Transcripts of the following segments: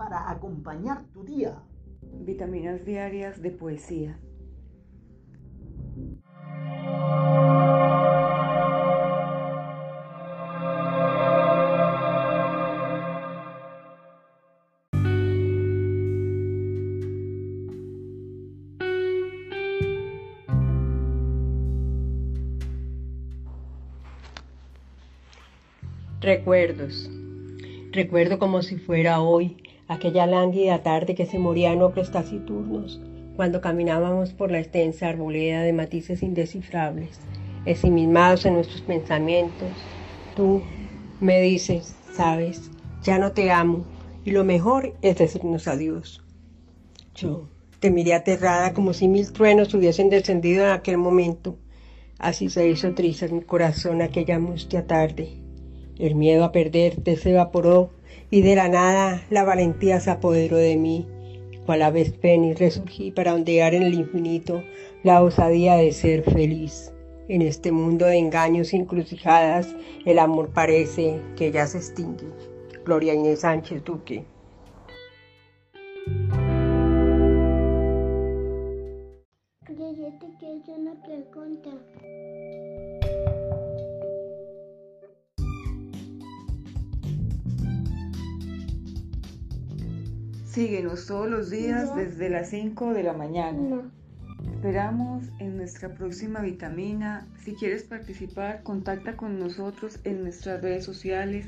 para acompañar tu día. Vitaminas diarias de poesía. Recuerdos. Recuerdo como si fuera hoy, aquella lánguida tarde que se moría en otros taciturnos, cuando caminábamos por la extensa arboleda de matices indescifrables, ensimismados en nuestros pensamientos. Tú me dices, sabes, ya no te amo, y lo mejor es decirnos adiós. Yo te miré aterrada como si mil truenos hubiesen descendido en aquel momento. Así se hizo triste mi corazón aquella mustia tarde. El miedo a perderte se evaporó y de la nada la valentía se apoderó de mí. Cual ave y resurgí para ondear en el infinito la osadía de ser feliz. En este mundo de engaños y encrucijadas, el amor parece que ya se extingue. Gloria Inés Sánchez Duque. una pregunta. Síguenos todos los días desde las 5 de la mañana. Esperamos en nuestra próxima vitamina. Si quieres participar, contacta con nosotros en nuestras redes sociales,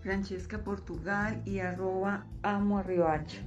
Francesca Portugal y arroba amo arribacha.